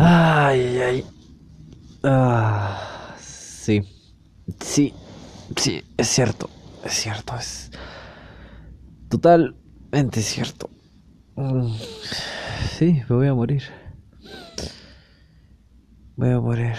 Ay, ay. Ah, sí. Sí. Sí, es cierto. Es cierto. Es totalmente cierto. Mm, sí, me voy a morir. Voy a morir.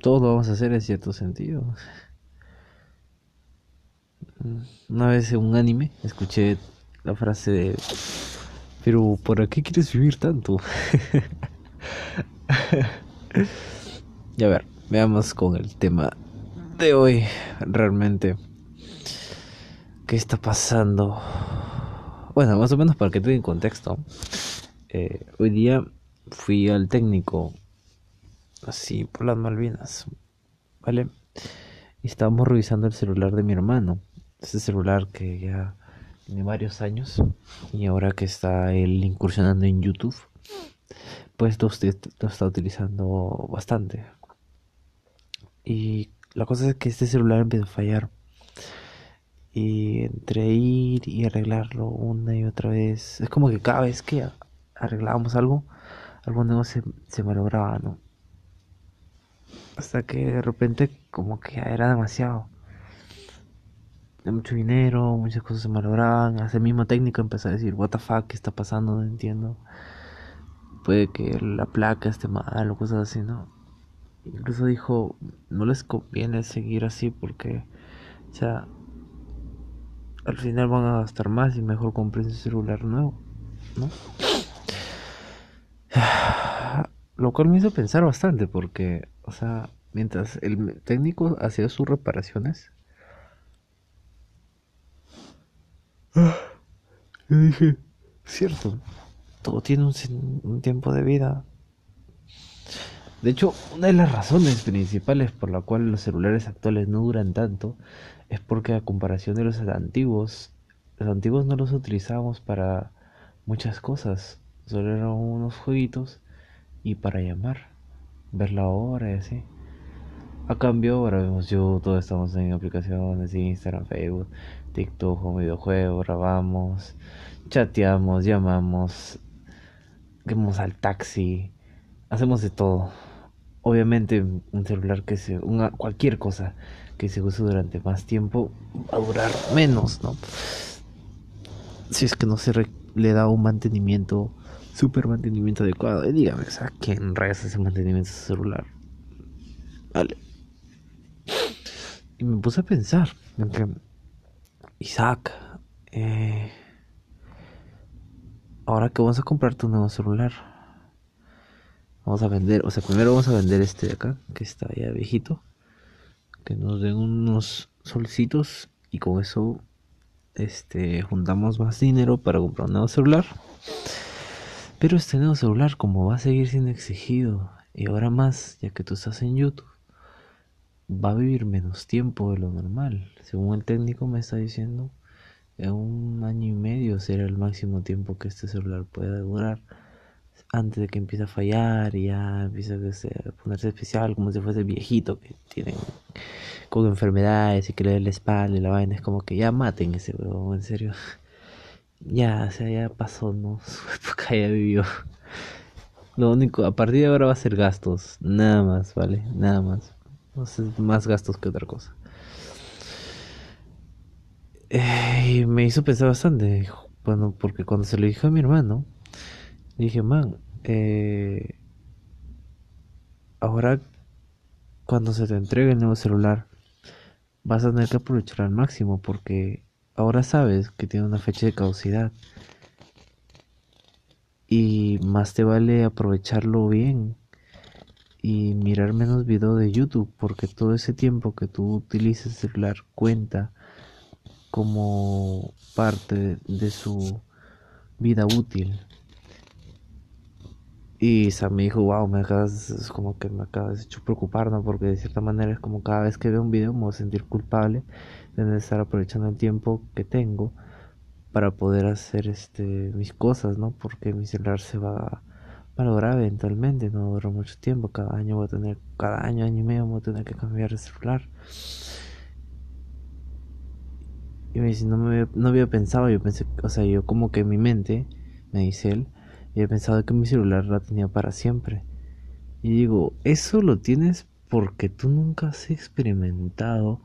Todo lo vamos a hacer en cierto sentido. Una vez en un anime escuché la frase de pero ¿para qué quieres vivir tanto? y a ver, veamos con el tema de hoy realmente. ¿Qué está pasando? Bueno, más o menos para que te den contexto. Eh, hoy día fui al técnico, así por las Malvinas, ¿vale? Y estábamos revisando el celular de mi hermano. Ese celular que ya tiene varios años y ahora que está él incursionando en YouTube, pues lo, está utilizando bastante. Y la cosa es que este celular empezó a fallar. Y entre ir y arreglarlo una y otra vez, es como que cada vez que arreglábamos algo, algo nuevo se, se malograba, ¿no? Hasta que de repente como que era demasiado mucho dinero, muchas cosas se malograban. Hasta el mismo técnico empezó a decir, what the fuck, ¿qué está pasando? No entiendo. Puede que la placa esté mal o cosas así, ¿no? Incluso dijo, no les conviene seguir así porque, o sea, al final van a gastar más y mejor compren un celular nuevo, ¿no? Lo cual me hizo pensar bastante porque, o sea, mientras el técnico hacía sus reparaciones, yo dije, cierto, todo tiene un, tiempo de vida. De hecho, una de las razones principales por la cual los celulares actuales no duran tanto es porque a comparación de los antiguos, los antiguos no los utilizábamos para muchas cosas, solo eran unos jueguitos y para llamar, ver la hora y así. A cambio, ahora vemos YouTube, estamos en aplicaciones, Instagram, Facebook, TikTok, un videojuego, grabamos, chateamos, llamamos, vamos al taxi, hacemos de todo. Obviamente un celular que se, una, cualquier cosa que se use durante más tiempo va a durar menos, ¿no? Si es que no se le da un mantenimiento, super mantenimiento adecuado. Y dígame, o sea, ¿quién rayas ese mantenimiento de celular? Vale. Y me puse a pensar en que Isaac, eh, ahora que vamos a comprar tu nuevo celular, vamos a vender, o sea, primero vamos a vender este de acá, que está ya viejito, que nos den unos solcitos y con eso este juntamos más dinero para comprar un nuevo celular. Pero este nuevo celular como va a seguir siendo exigido y ahora más, ya que tú estás en YouTube, va a vivir menos tiempo de lo normal. Según el técnico me está diciendo, en un año y medio será el máximo tiempo que este celular pueda durar. Antes de que empiece a fallar y ya empiece a ponerse especial, como si fuese viejito que tienen con enfermedades y que le den la espalda y la vaina. Es como que ya maten ese huevón, en serio. Ya, o sea, ya pasó, ¿no? Su época ya vivió. Lo único, a partir de ahora va a ser gastos, nada más, ¿vale? Nada más más gastos que otra cosa. Eh, y me hizo pensar bastante. Bueno, porque cuando se lo dije a mi hermano, dije, man, eh, ahora cuando se te entregue el nuevo celular, vas a tener que aprovechar al máximo porque ahora sabes que tiene una fecha de caducidad. Y más te vale aprovecharlo bien y mirar menos video de YouTube porque todo ese tiempo que tú utilices el celular cuenta como parte de su vida útil. Y Sam me dijo, wow, me acabas, es como que me acabas hecho preocupar, ¿no? Porque de cierta manera es como cada vez que veo un video me voy a sentir culpable de estar aprovechando el tiempo que tengo para poder hacer este mis cosas, ¿no? Porque mi celular se va lograr eventualmente, no duró mucho tiempo, cada año voy a tener, cada año, año y medio voy a tener que cambiar de celular. Y me dice, no, me, no había pensado, yo pensé, o sea, yo como que en mi mente me dice él, he pensado que mi celular la tenía para siempre. Y digo, eso lo tienes porque tú nunca has experimentado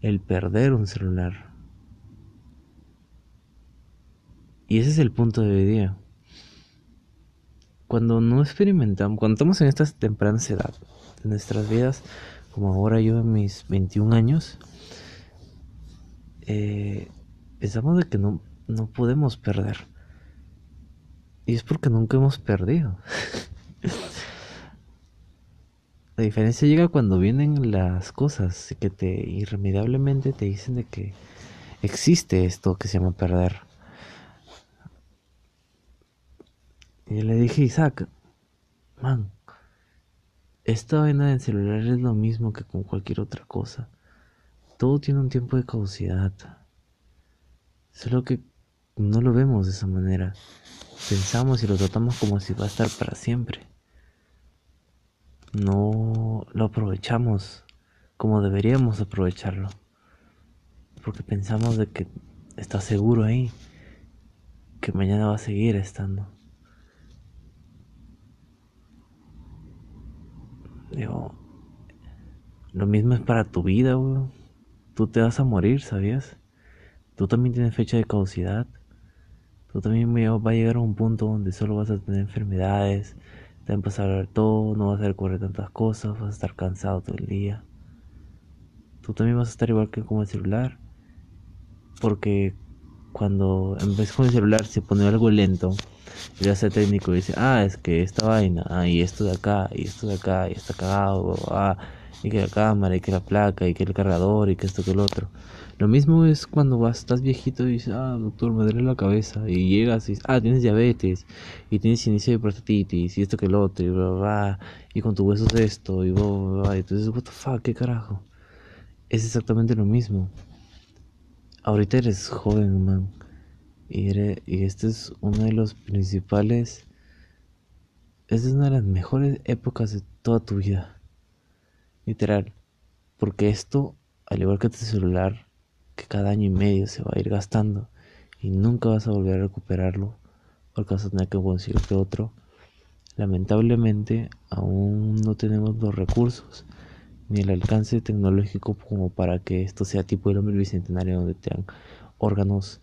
el perder un celular. Y ese es el punto de hoy día. Cuando no experimentamos, cuando estamos en esta temprana edad de nuestras vidas, como ahora yo en mis 21 años, eh, pensamos de que no, no podemos perder. Y es porque nunca hemos perdido. La diferencia llega cuando vienen las cosas que te irremediablemente te dicen de que existe esto que se llama perder. Y le dije, Isaac, man, esta vaina del celular es lo mismo que con cualquier otra cosa. Todo tiene un tiempo de caducidad. Solo que no lo vemos de esa manera. Pensamos y lo tratamos como si va a estar para siempre no lo aprovechamos como deberíamos aprovecharlo. Porque pensamos de que está seguro ahí, que mañana va a seguir estando. Digo, lo mismo es para tu vida, Tú te vas a morir, ¿sabías? Tú también tienes fecha de caducidad. Tú también va a llegar a un punto donde solo vas a tener enfermedades, te va a empezar a ver todo, no vas a recurrir tantas cosas, vas a estar cansado todo el día. Tú también vas a estar igual que con el celular. Porque cuando en con el celular se pone algo lento, y hace técnico y dice, ah, es que esta vaina, ah, y esto de acá, y esto de acá, y está cagado, ah, y que la cámara, y que la placa, y que el cargador, y que esto que el otro. Lo mismo es cuando vas, estás viejito y dices, ah, doctor, me duele la cabeza. Y llegas y dices, ah, tienes diabetes. Y tienes inicio de prostatitis. Y esto que el otro. Y bla, bla, Y con tu hueso es esto. Y bla, bla, Y entonces, what the fuck, qué carajo. Es exactamente lo mismo. Ahorita eres joven, man. Y, este es uno de los principales. Esta es una de las mejores épocas de toda tu vida. Literal. Porque esto, al igual que tu celular, que cada año y medio se va a ir gastando y nunca vas a volver a recuperarlo porque vas a que conseguirte otro. Lamentablemente aún no tenemos los recursos ni el alcance tecnológico como para que esto sea tipo el hombre bicentenario donde te dan órganos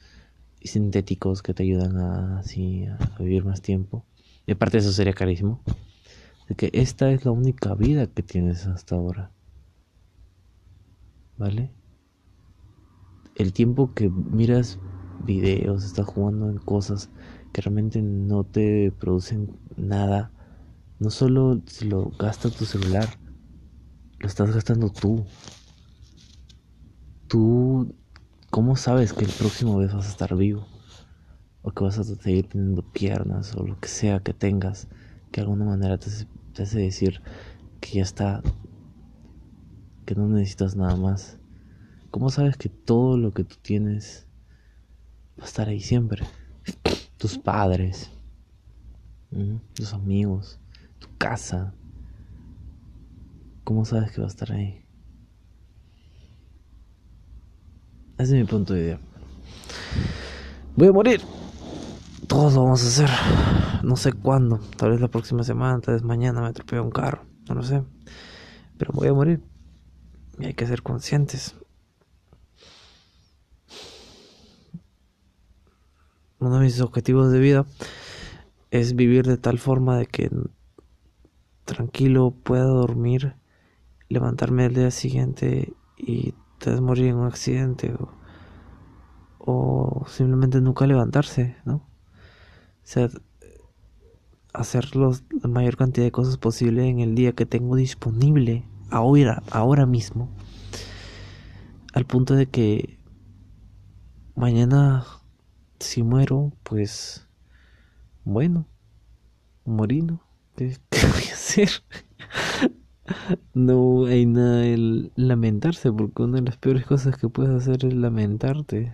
sintéticos que te ayudan a, así, a vivir más tiempo. Y aparte eso sería carísimo. De que esta es la única vida que tienes hasta ahora. ¿Vale? el tiempo que miras videos, estás jugando en cosas que realmente no te producen nada, no solo si lo gasta tu celular, lo estás gastando tú. Tú, ¿cómo sabes que el próximo vez vas a estar vivo? O que vas a seguir teniendo piernas o lo que sea que tengas, que de alguna manera te te hace decir que ya está, que no necesitas nada más. ¿Cómo sabes que todo lo que tú tienes va a estar ahí siempre? Tus padres, tus amigos, tu casa. ¿Cómo sabes que va a estar ahí? Ese es mi punto de idea. Voy a morir. Todos lo vamos a hacer. No sé cuándo. Tal vez la próxima semana, tal vez mañana me atropello un carro. No lo sé. Pero voy a morir. Y hay que ser conscientes. uno de mis objetivos de vida es vivir de tal forma de que tranquilo pueda dormir, levantarme el día siguiente y te morir en un accidente o, simplemente nunca levantarse, ¿no? O sea, hacer la mayor cantidad de cosas posible en el día que tengo disponible ahora, ahora mismo, al punto de que mañana si muero, pues bueno, morino, ¿qué, voy a hacer? No hay nada de lamentarse, porque una de las peores cosas que puedes hacer es lamentarte,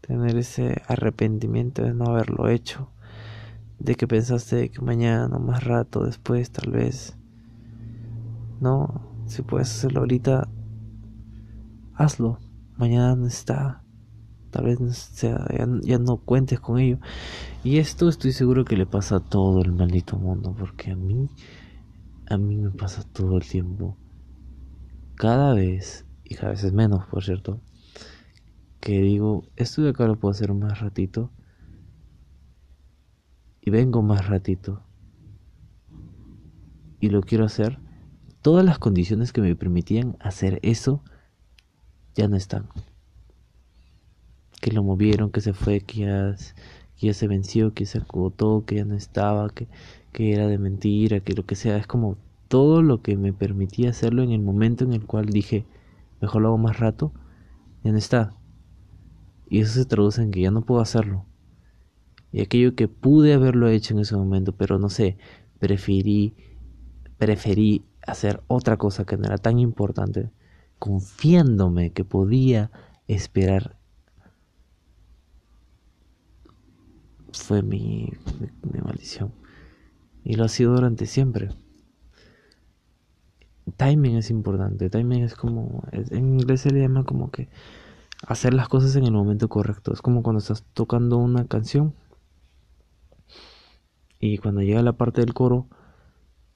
tener ese arrepentimiento de no haberlo hecho, de que pensaste que mañana, más rato, después, tal vez. No, si puedes hacerlo ahorita, hazlo. Mañana no está. tal vez sea, ya, no cuentes con ello. Y esto estoy seguro que le pasa a todo el maldito mundo, porque a mí, a mí me pasa todo el tiempo. Cada vez, y cada vez es menos, por cierto, que digo, esto de acá lo puedo hacer más ratito. Y vengo más ratito. Y lo quiero hacer. Todas las condiciones que me permitían hacer eso ya no están que lo movieron, que se fue, que ya, ya se venció, que se acotó, que ya no estaba, que, que era de mentira, que lo que sea. Es como todo lo que me permitía hacerlo en el momento en el cual dije, mejor lo hago más rato, ya no está. Y eso se traduce en que ya no puedo hacerlo. Y aquello que pude haberlo hecho en ese momento, pero no sé, preferí, preferí hacer otra cosa que no era tan importante, confiándome que podía esperar fue mi, maldición. Y lo ha sido durante siempre. Timing es importante. Timing es como. En inglés se le llama como que hacer las cosas en el momento correcto. Es como cuando estás tocando una canción. Y cuando llega la parte del coro.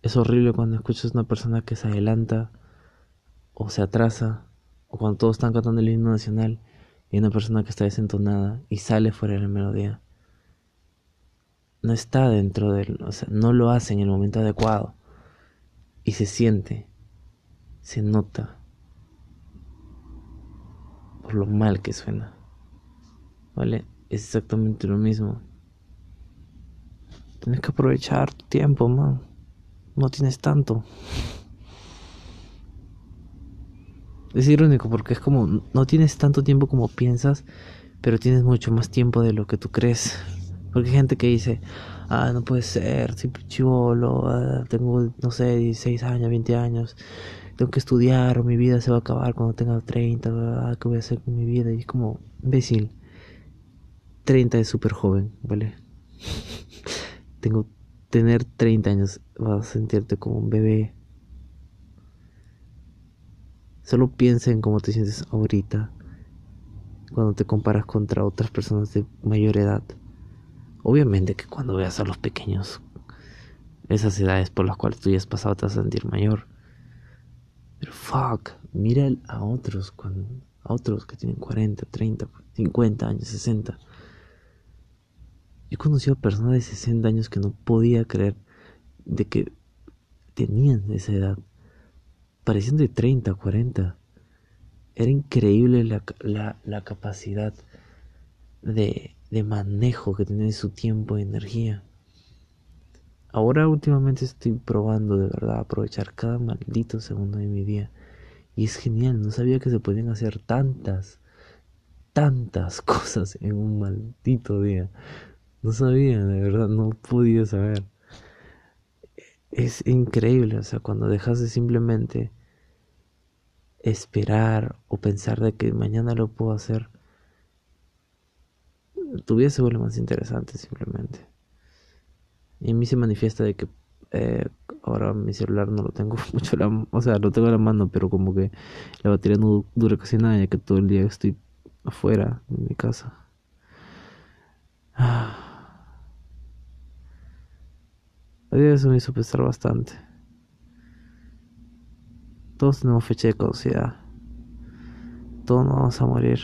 Es horrible cuando escuchas una persona que se adelanta. O se atrasa. O cuando todos están cantando el himno nacional. Y una persona que está desentonada. Y sale fuera de la melodía no está dentro del, o sea, no lo hace en el momento adecuado y se siente, se nota por lo mal que suena. ¿Vale? Es exactamente lo mismo. Tienes que aprovechar tu tiempo, man. No tienes tanto. Es irónico porque es como no tienes tanto tiempo como piensas, pero tienes mucho más tiempo de lo que tú crees. Porque hay gente que dice, ah, no puede ser, siempre chivolo, ah, tengo, no sé, 16 años, 20 años, tengo que estudiar, o mi vida se va a acabar cuando tenga 30, ah, ¿qué voy a hacer con mi vida? Y es como, imbécil, 30 es súper joven, ¿vale? tengo, tener 30 años, vas a sentirte como un bebé. Solo piensa en cómo te sientes ahorita, cuando te comparas contra otras personas de mayor edad. Obviamente que cuando veas a los pequeños, esas edades por las cuales tú ya has pasado te vas a sentir mayor. Pero fuck, mira a otros, a otros que tienen 40, 30, 50 años, 60. Yo he conocido a personas de 60 años que no podía creer de que tenían esa edad. Parecían de 30, 40. Era increíble la, la, la capacidad de, de manejo que tiene su tiempo y energía. Ahora últimamente estoy probando de verdad aprovechar cada maldito segundo de mi día. Y es genial, no sabía que se podían hacer tantas, tantas cosas en un maldito día. No sabía, de verdad, no podía saber. Es increíble, o sea, cuando dejas de simplemente esperar o pensar de que mañana lo puedo hacer tu vida se vuelve más interesante simplemente. Y en mí se manifiesta de que eh, ahora mi celular no lo tengo mucho, la, o sea, lo tengo en la mano, pero como que la batería no dura casi nada, ya que todo el día estoy afuera de mi casa. Eso me hizo pensar bastante. Todos tenemos fecha de caducidad. Todos nos vamos a morir.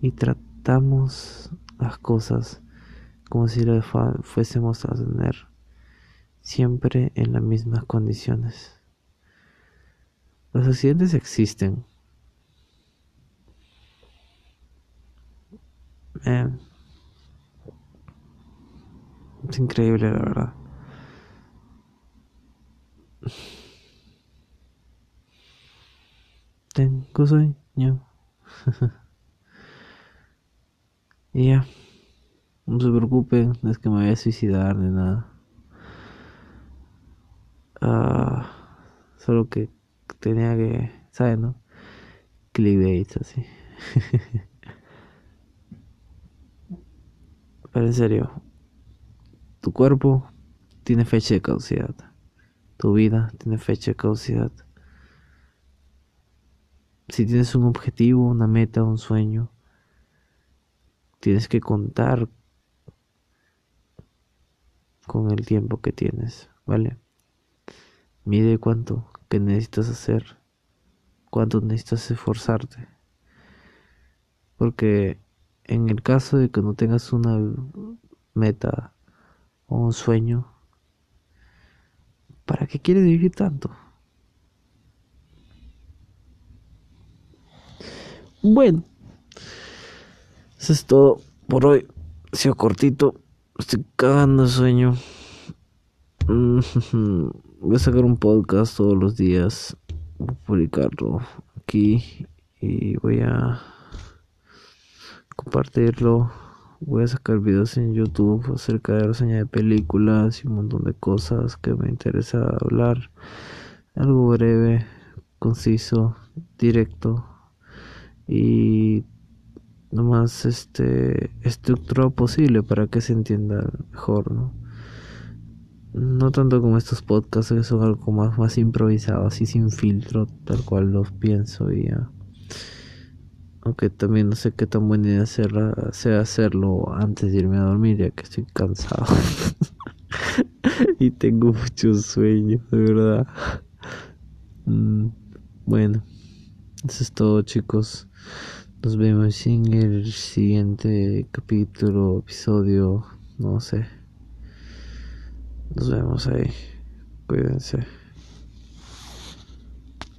Y tratar las cosas como si lo fuésemos a tener siempre en las mismas condiciones. Los accidentes existen. es increíble, la verdad. Tengo sueño. Y ya. No se preocupen, no es que me voy a suicidar ni nada. Ah, solo que tenía que, ¿sabes, no? Clickbait así. Pero en serio, tu cuerpo tiene fecha de caducidad. Tu vida tiene fecha de caducidad. si tienes un objetivo, una meta, un sueño, tienes que contar con el tiempo que tienes, ¿vale? Mide cuánto que necesitas hacer, cuánto necesitas esforzarte. Porque en el caso de que no tengas una meta o un sueño, ¿para qué quieres vivir tanto? Bueno, eso es todo por hoy. Ha sido cortito. Estoy cagando sueño. Voy a sacar un podcast todos los días. Voy a publicarlo aquí. Y voy a compartirlo. Voy a sacar videos en YouTube acerca de reseña de películas y un montón de cosas que me interesa hablar. Algo breve, conciso, directo y lo más este estructurado posible para que se entienda mejor, ¿no? No tanto como estos podcasts que son algo más, más improvisado, así sin filtro, tal cual los pienso y ya. Aunque también no sé qué tan buena idea sea hacerlo antes de irme a dormir, ya que estoy cansado. y tengo mucho sueño, de verdad. Mm, bueno, eso es todo, chicos. Nos vemos en el siguiente capítulo, episodio, no sé. Nos vemos ahí. Cuídense.